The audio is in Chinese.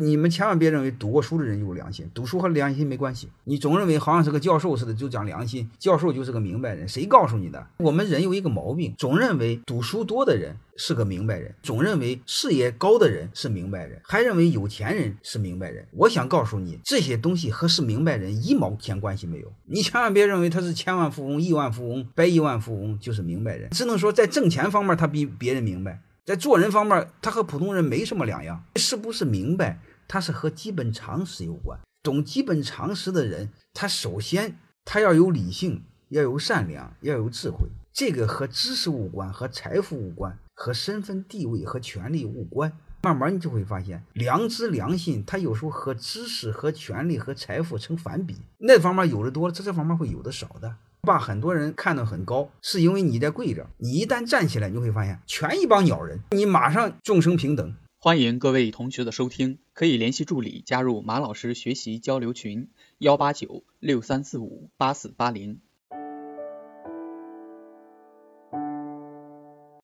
你们千万别认为读过书的人有良心，读书和良心没关系。你总认为好像是个教授似的就讲良心，教授就是个明白人，谁告诉你的？我们人有一个毛病，总认为读书多的人是个明白人，总认为事业高的人是明白人，还认为有钱人是明白人。我想告诉你，这些东西和是明白人一毛钱关系没有。你千万别认为他是千万富翁、亿万富翁、百亿万富翁就是明白人，只能说在挣钱方面他比别人明白，在做人方面他和普通人没什么两样。是不是明白？他是和基本常识有关。懂基本常识的人，他首先他要有理性，要有善良，要有智慧。这个和知识无关，和财富无关，和身份地位和权力无关。慢慢你就会发现，良知、良心，它有时候和知识、和权力、和财富成反比。那方面有的多了，在这方面会有的少的。把很多人看得很高，是因为你在跪着。你一旦站起来，你会发现全一帮鸟人，你马上众生平等。欢迎各位同学的收听，可以联系助理加入马老师学习交流群：幺八九六三四五八四八零。